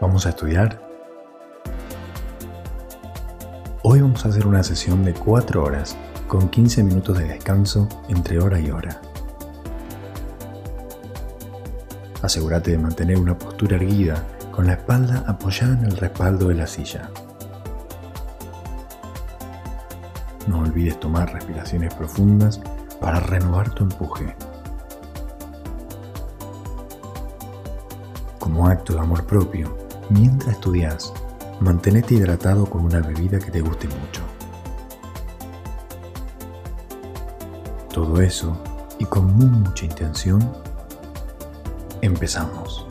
¿Vamos a estudiar? Hoy vamos a hacer una sesión de 4 horas con 15 minutos de descanso entre hora y hora. Asegúrate de mantener una postura erguida con la espalda apoyada en el respaldo de la silla. No olvides tomar respiraciones profundas para renovar tu empuje. Como acto de amor propio, mientras estudias, mantenete hidratado con una bebida que te guste mucho. Todo eso, y con mucha intención, empezamos.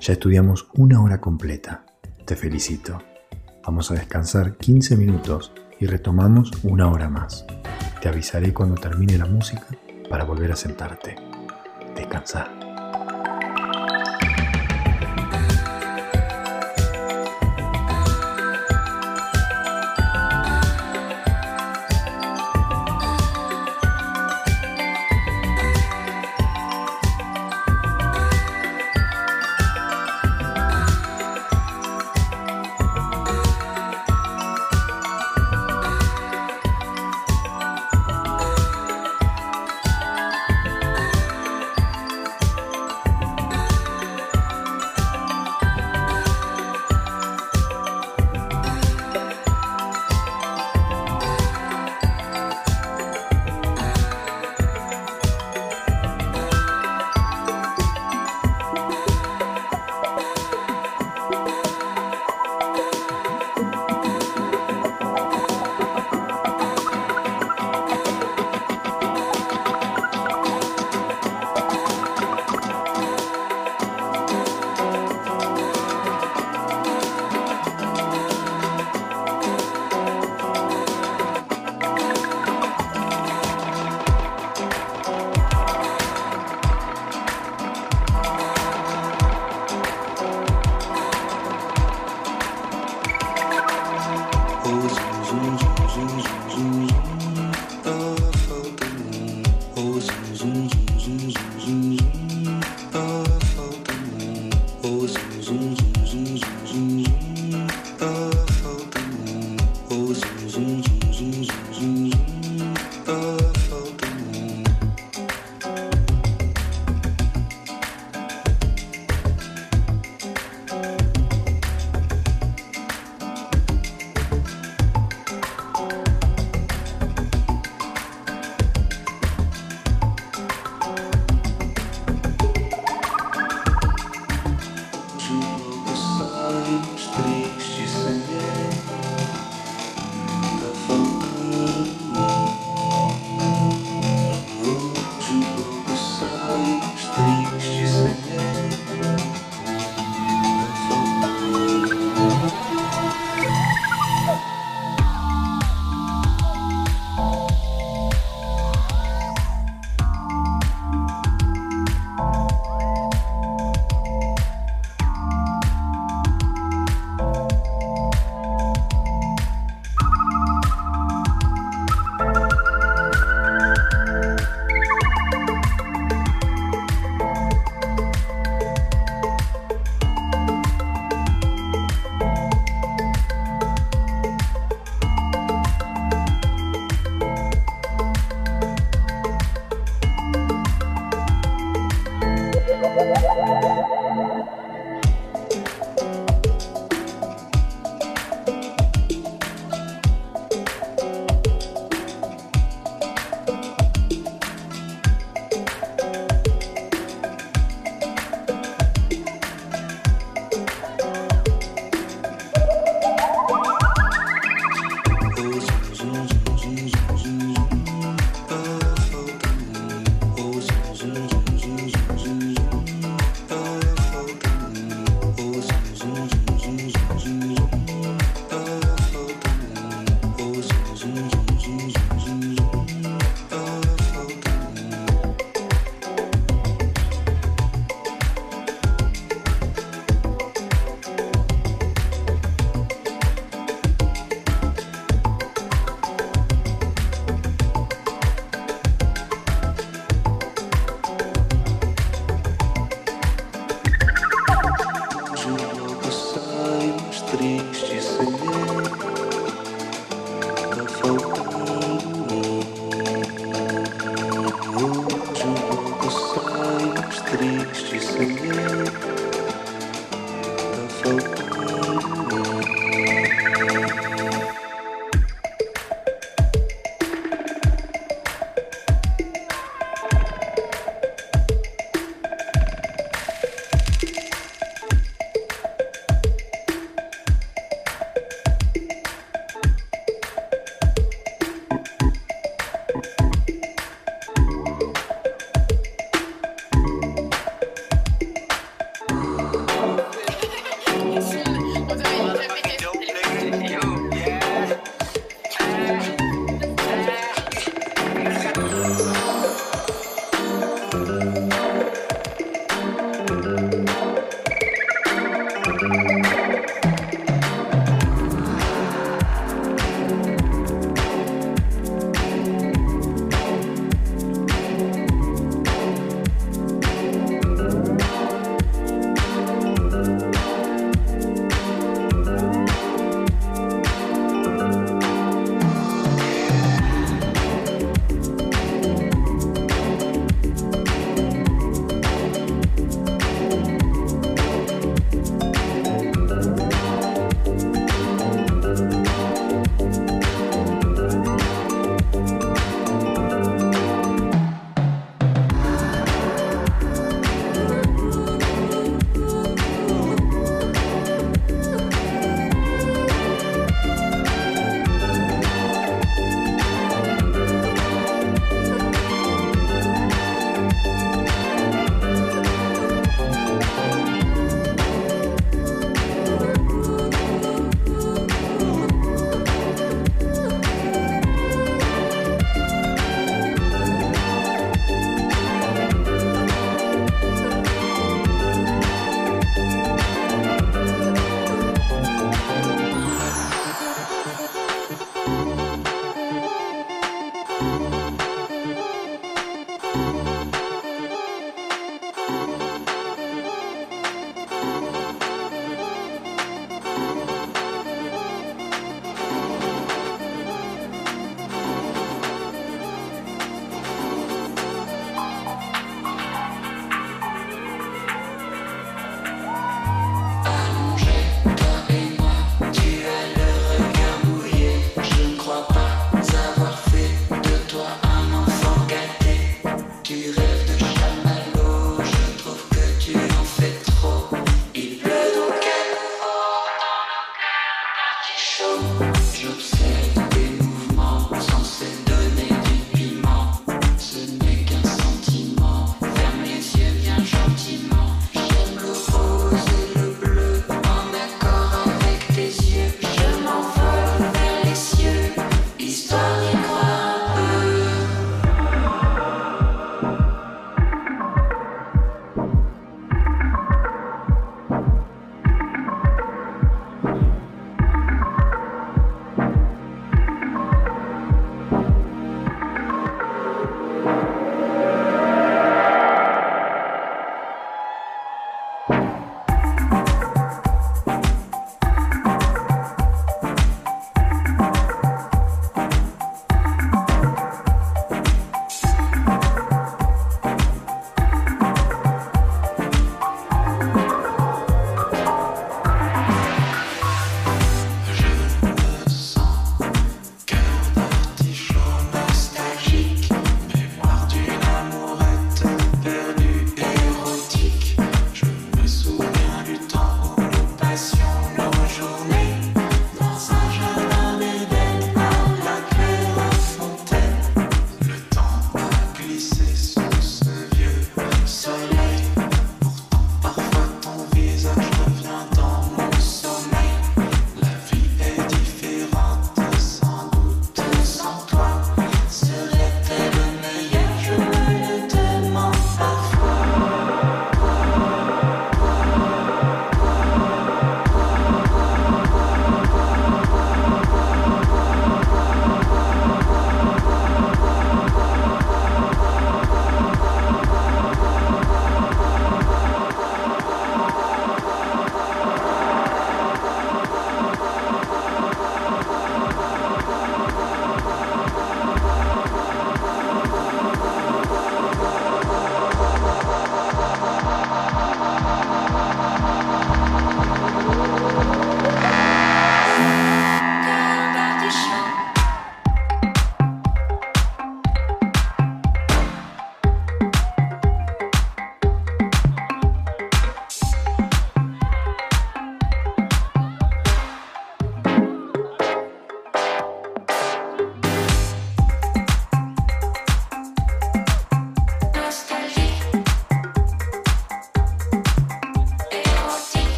Ya estudiamos una hora completa. Te felicito. Vamos a descansar 15 minutos y retomamos una hora más. Te avisaré cuando termine la música para volver a sentarte. Descansar.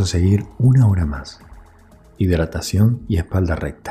A seguir una hora más. Hidratación y espalda recta.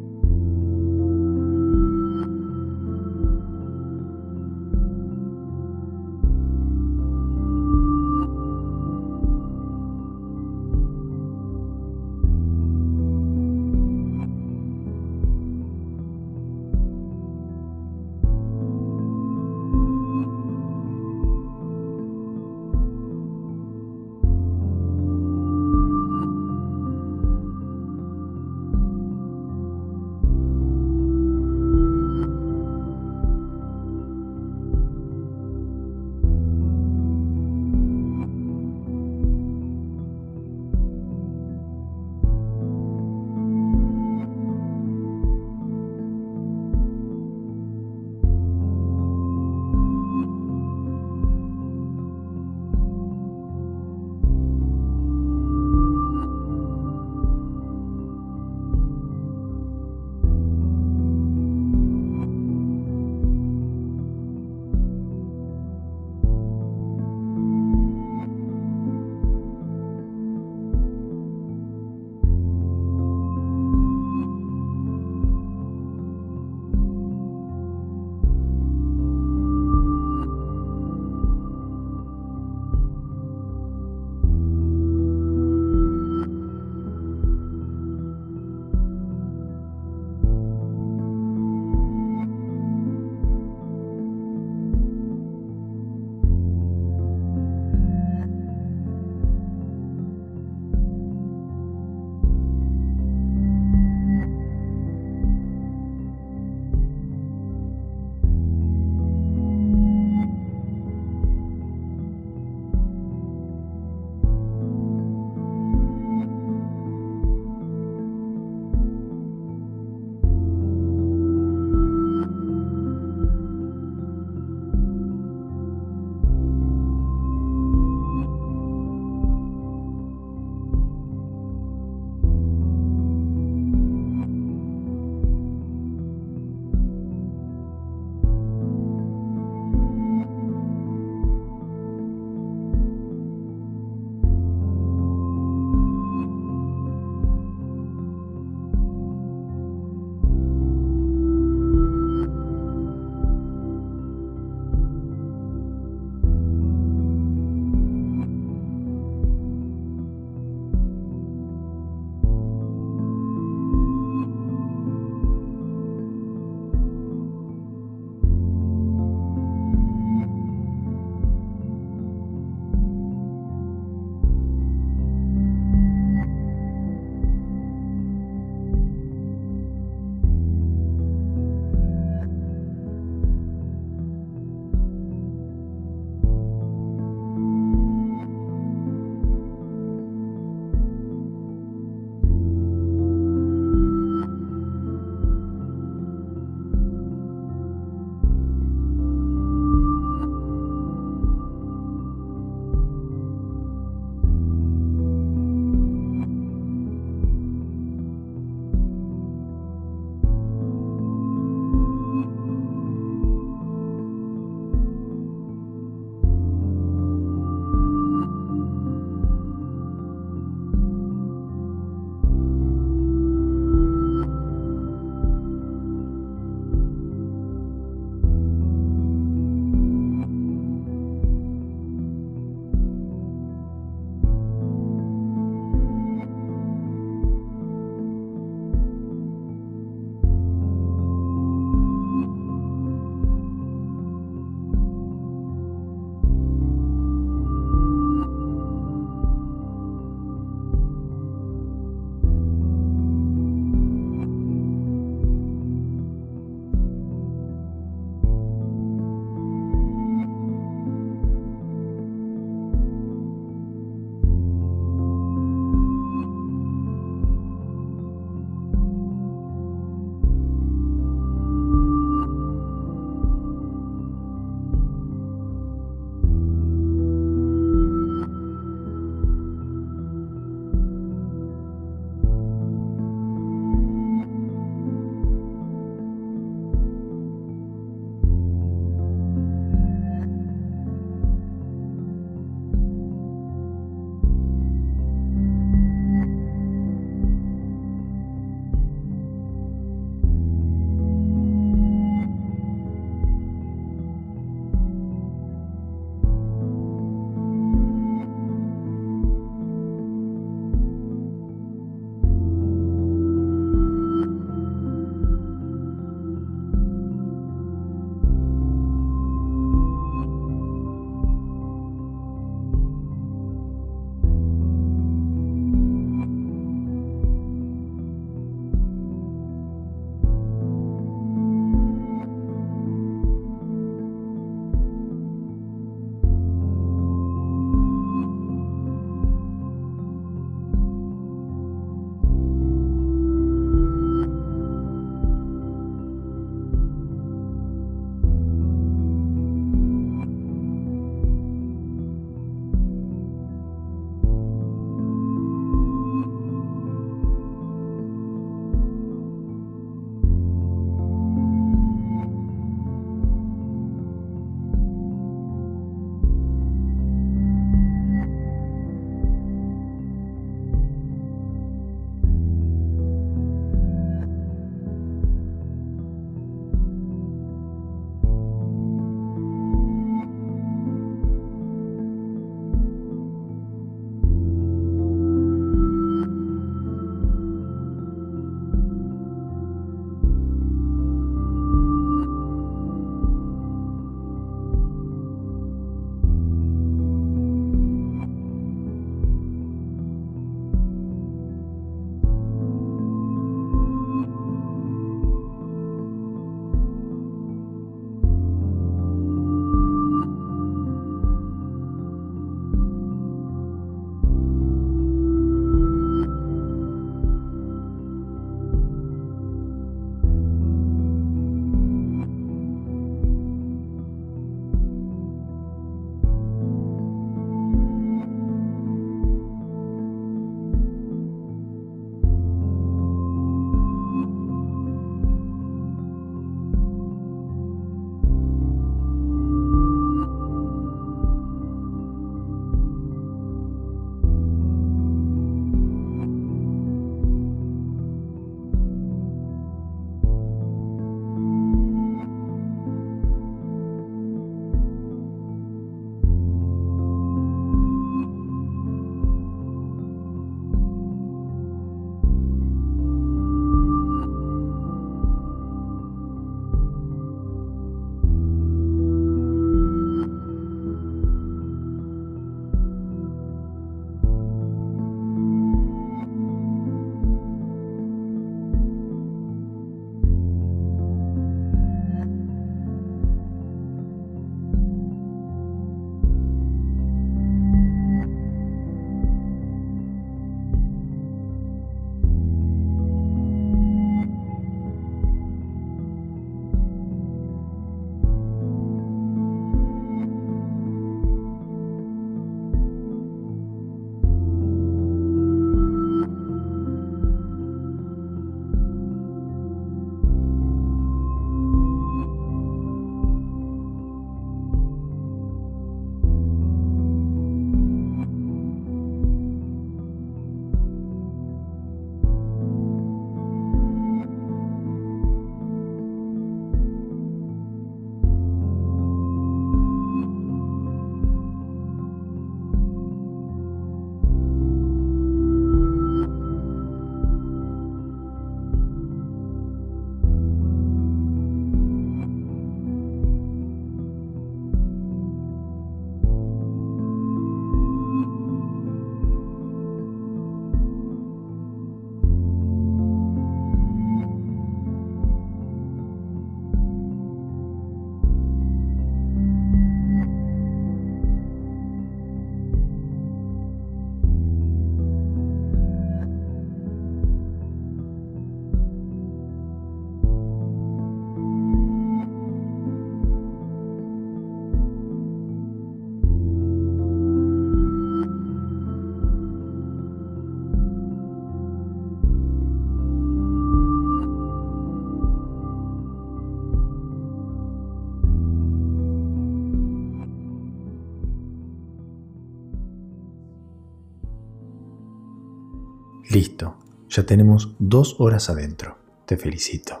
Ya tenemos dos horas adentro. Te felicito.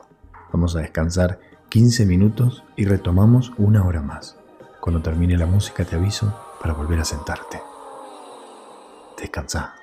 Vamos a descansar 15 minutos y retomamos una hora más. Cuando termine la música te aviso para volver a sentarte. Descansa.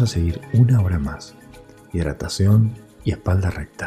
A seguir una hora más. Hidratación y espalda recta.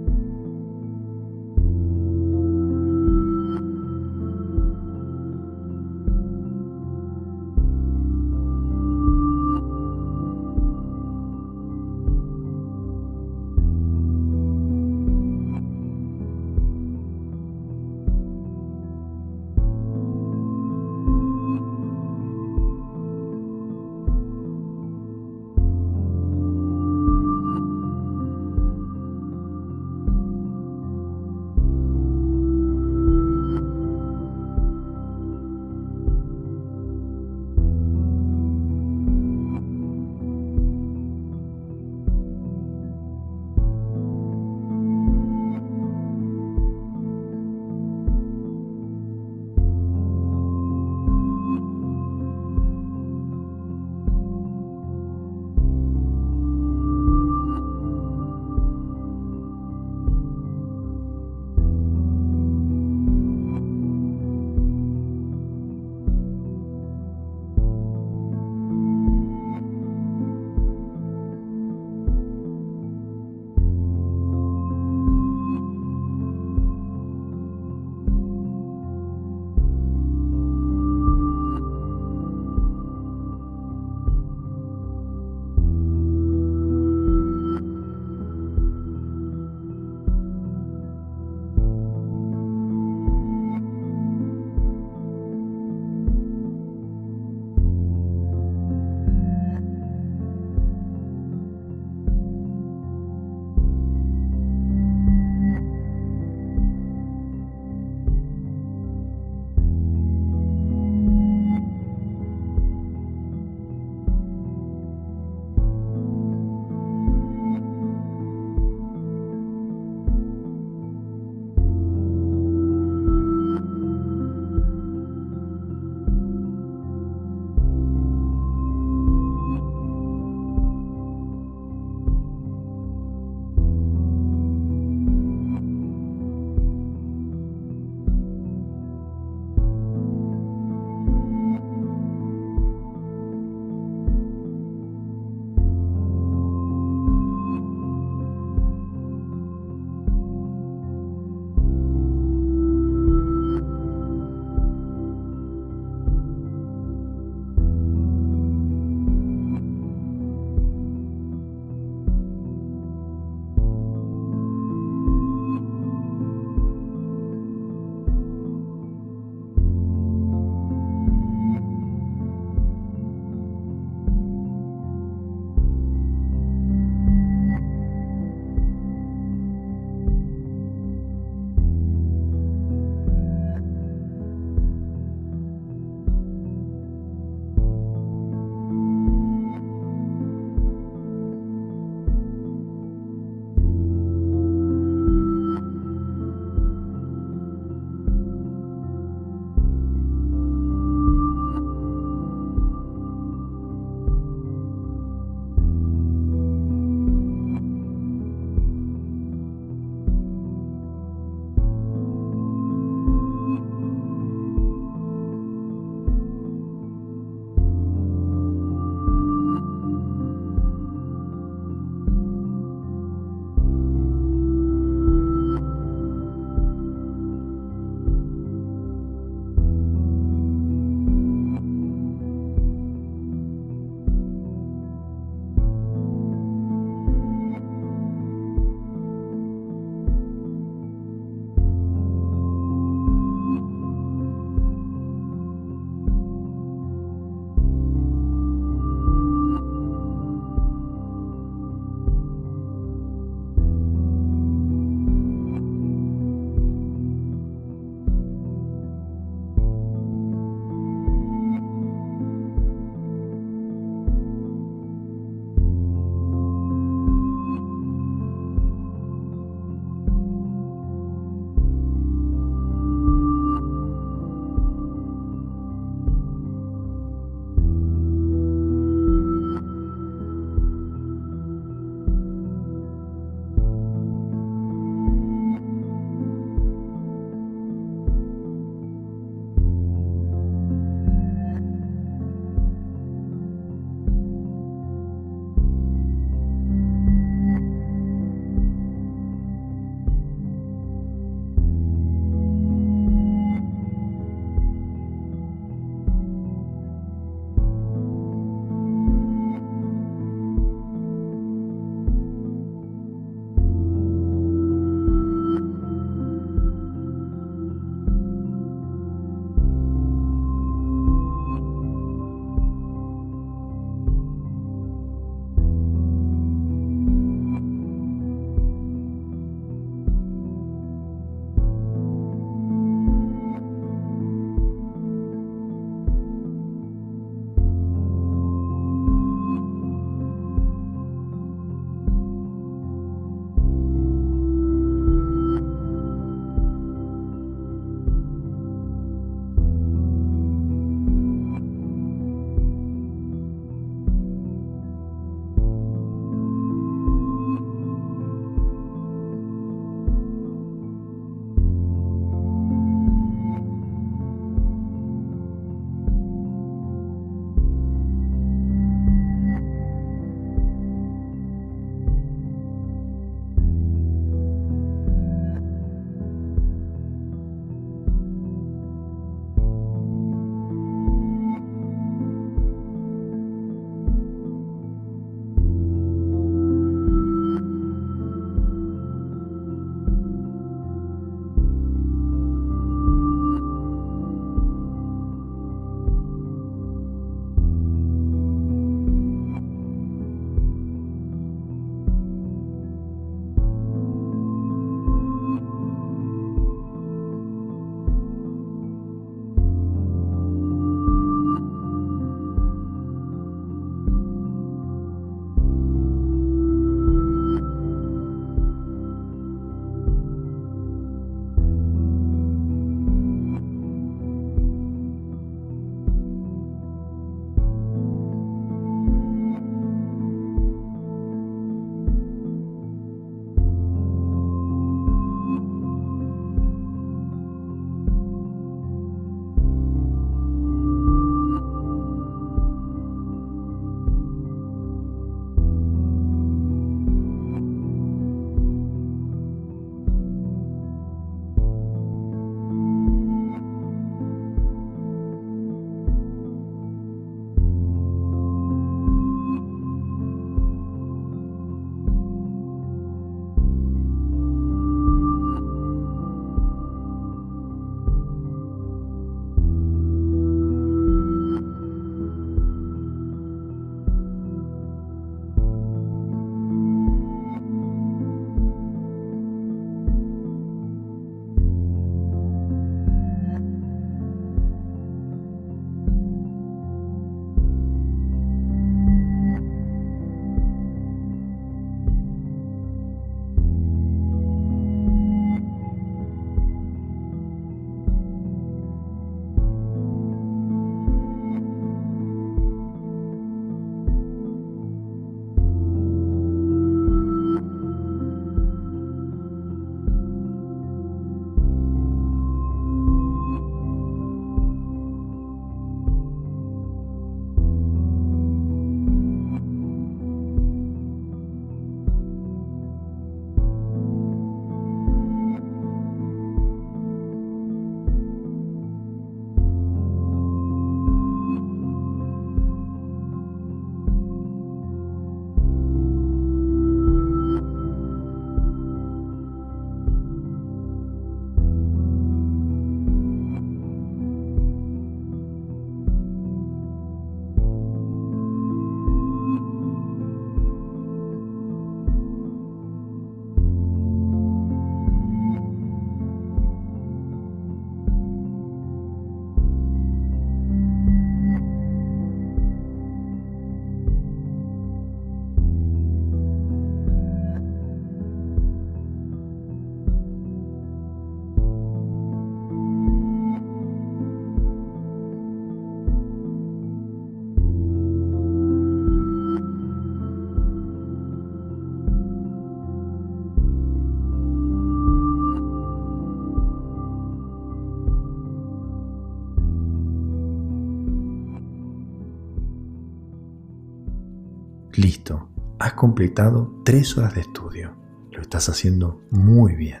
Listo, has completado tres horas de estudio. Lo estás haciendo muy bien.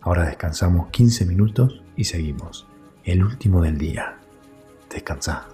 Ahora descansamos 15 minutos y seguimos. El último del día. Descansa.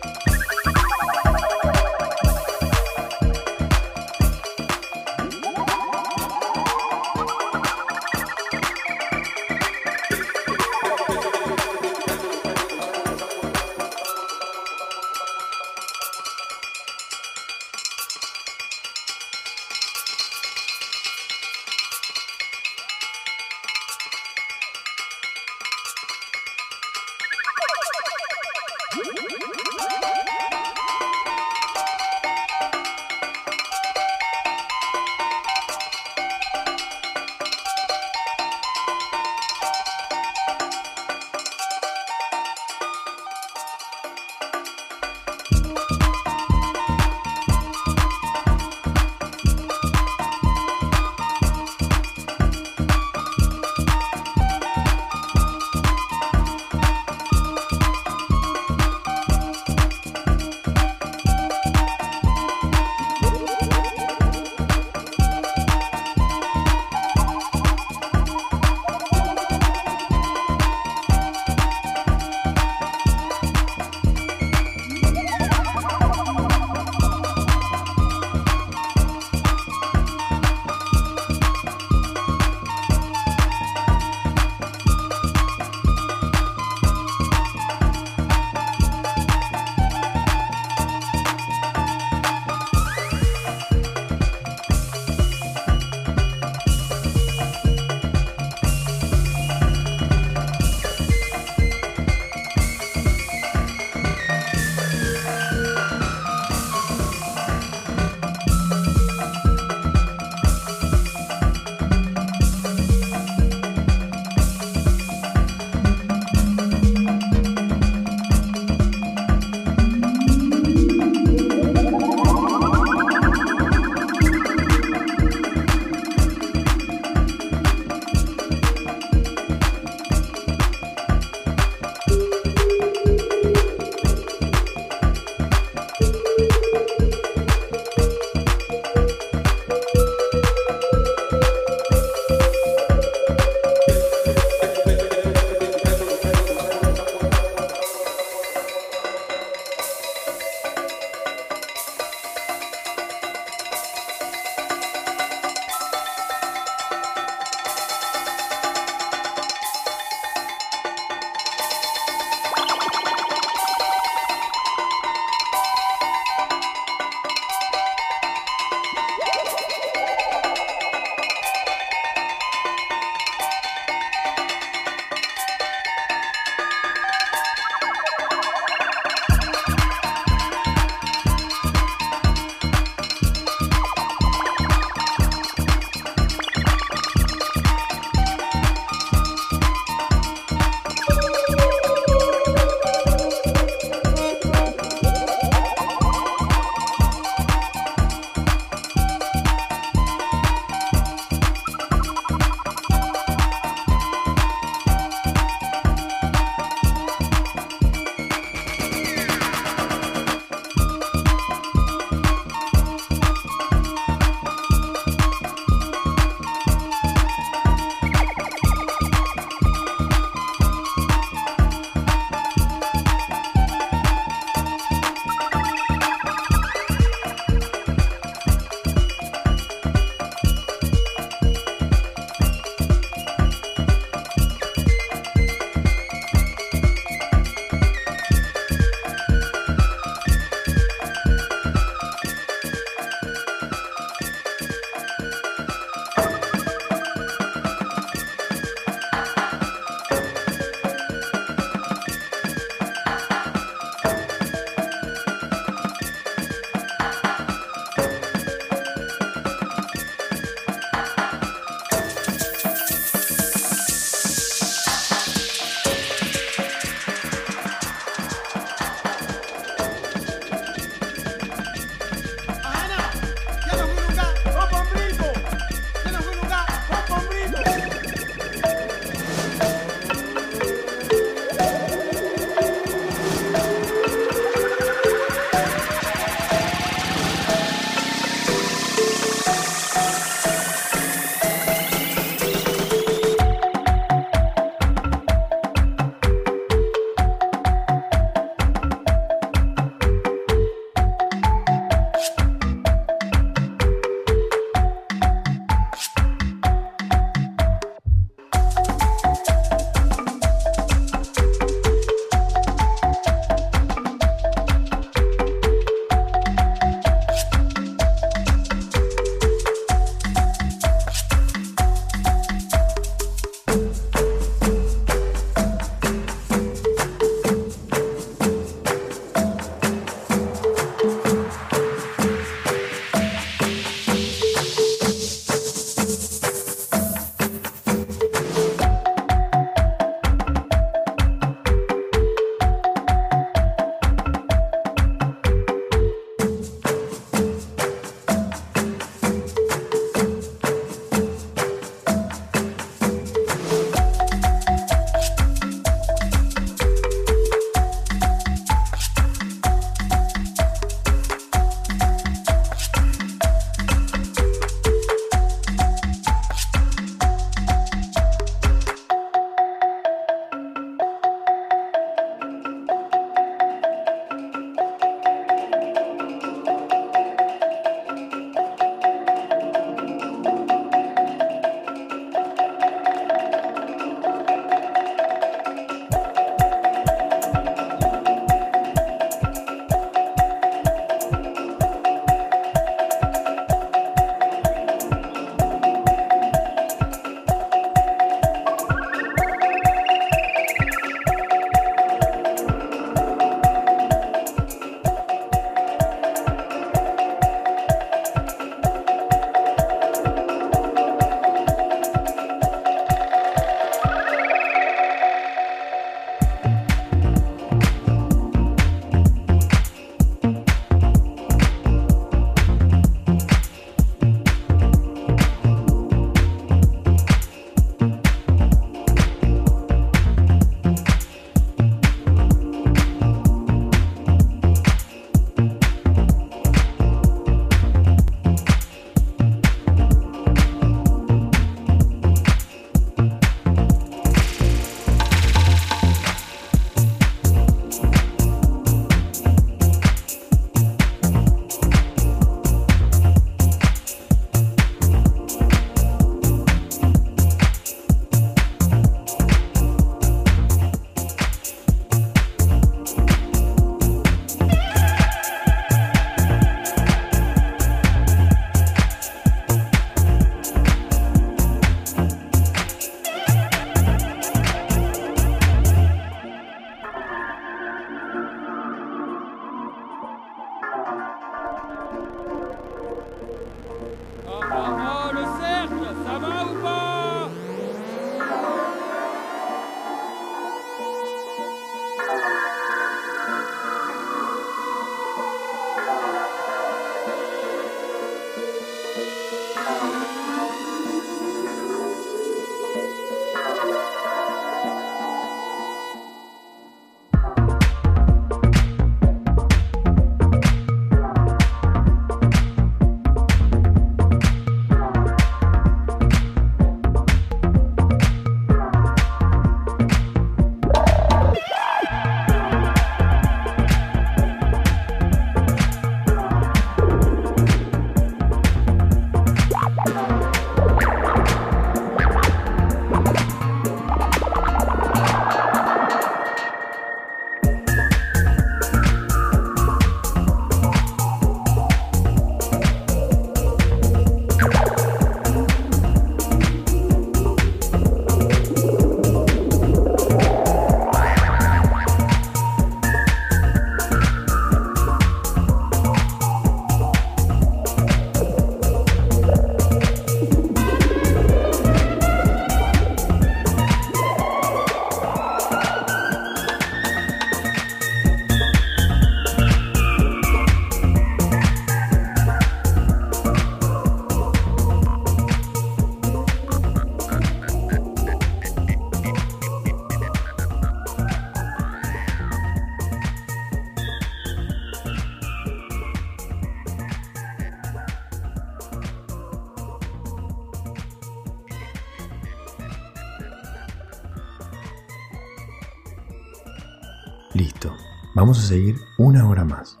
Vamos a seguir una hora más.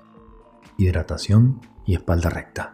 Hidratación y espalda recta.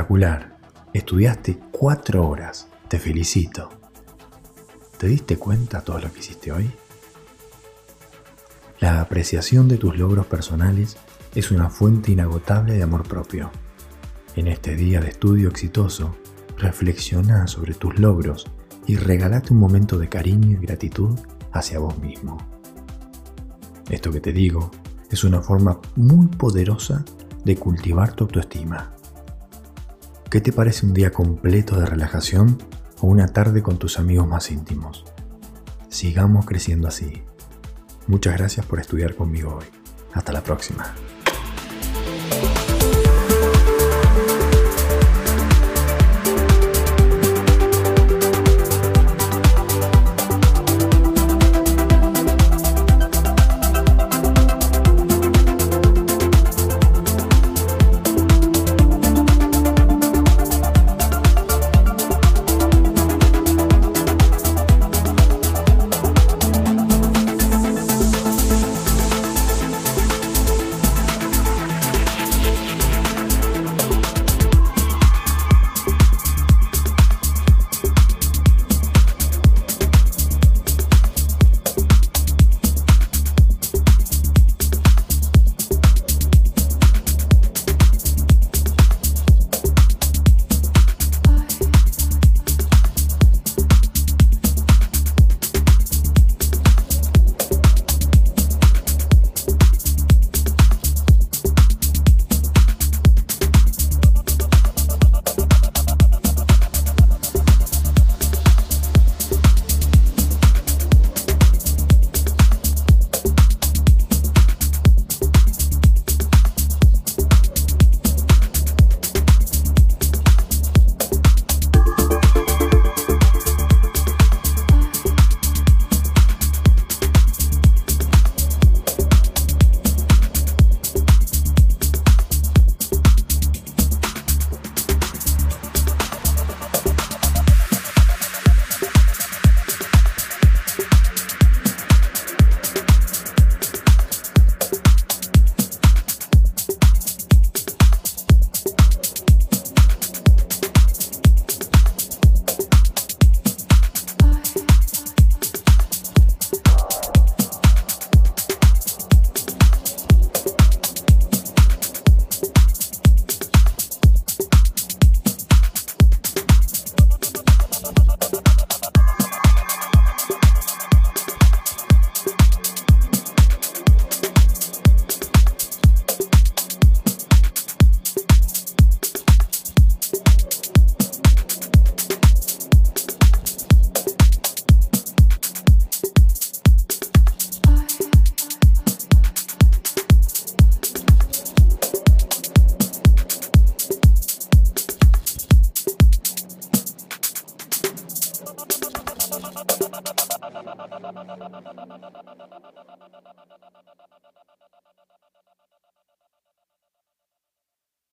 Espectacular. Estudiaste cuatro horas. Te felicito. ¿Te diste cuenta todo lo que hiciste hoy? La apreciación de tus logros personales es una fuente inagotable de amor propio. En este día de estudio exitoso, reflexiona sobre tus logros y regalate un momento de cariño y gratitud hacia vos mismo. Esto que te digo es una forma muy poderosa de cultivar tu autoestima. ¿Qué te parece un día completo de relajación o una tarde con tus amigos más íntimos? Sigamos creciendo así. Muchas gracias por estudiar conmigo hoy. Hasta la próxima.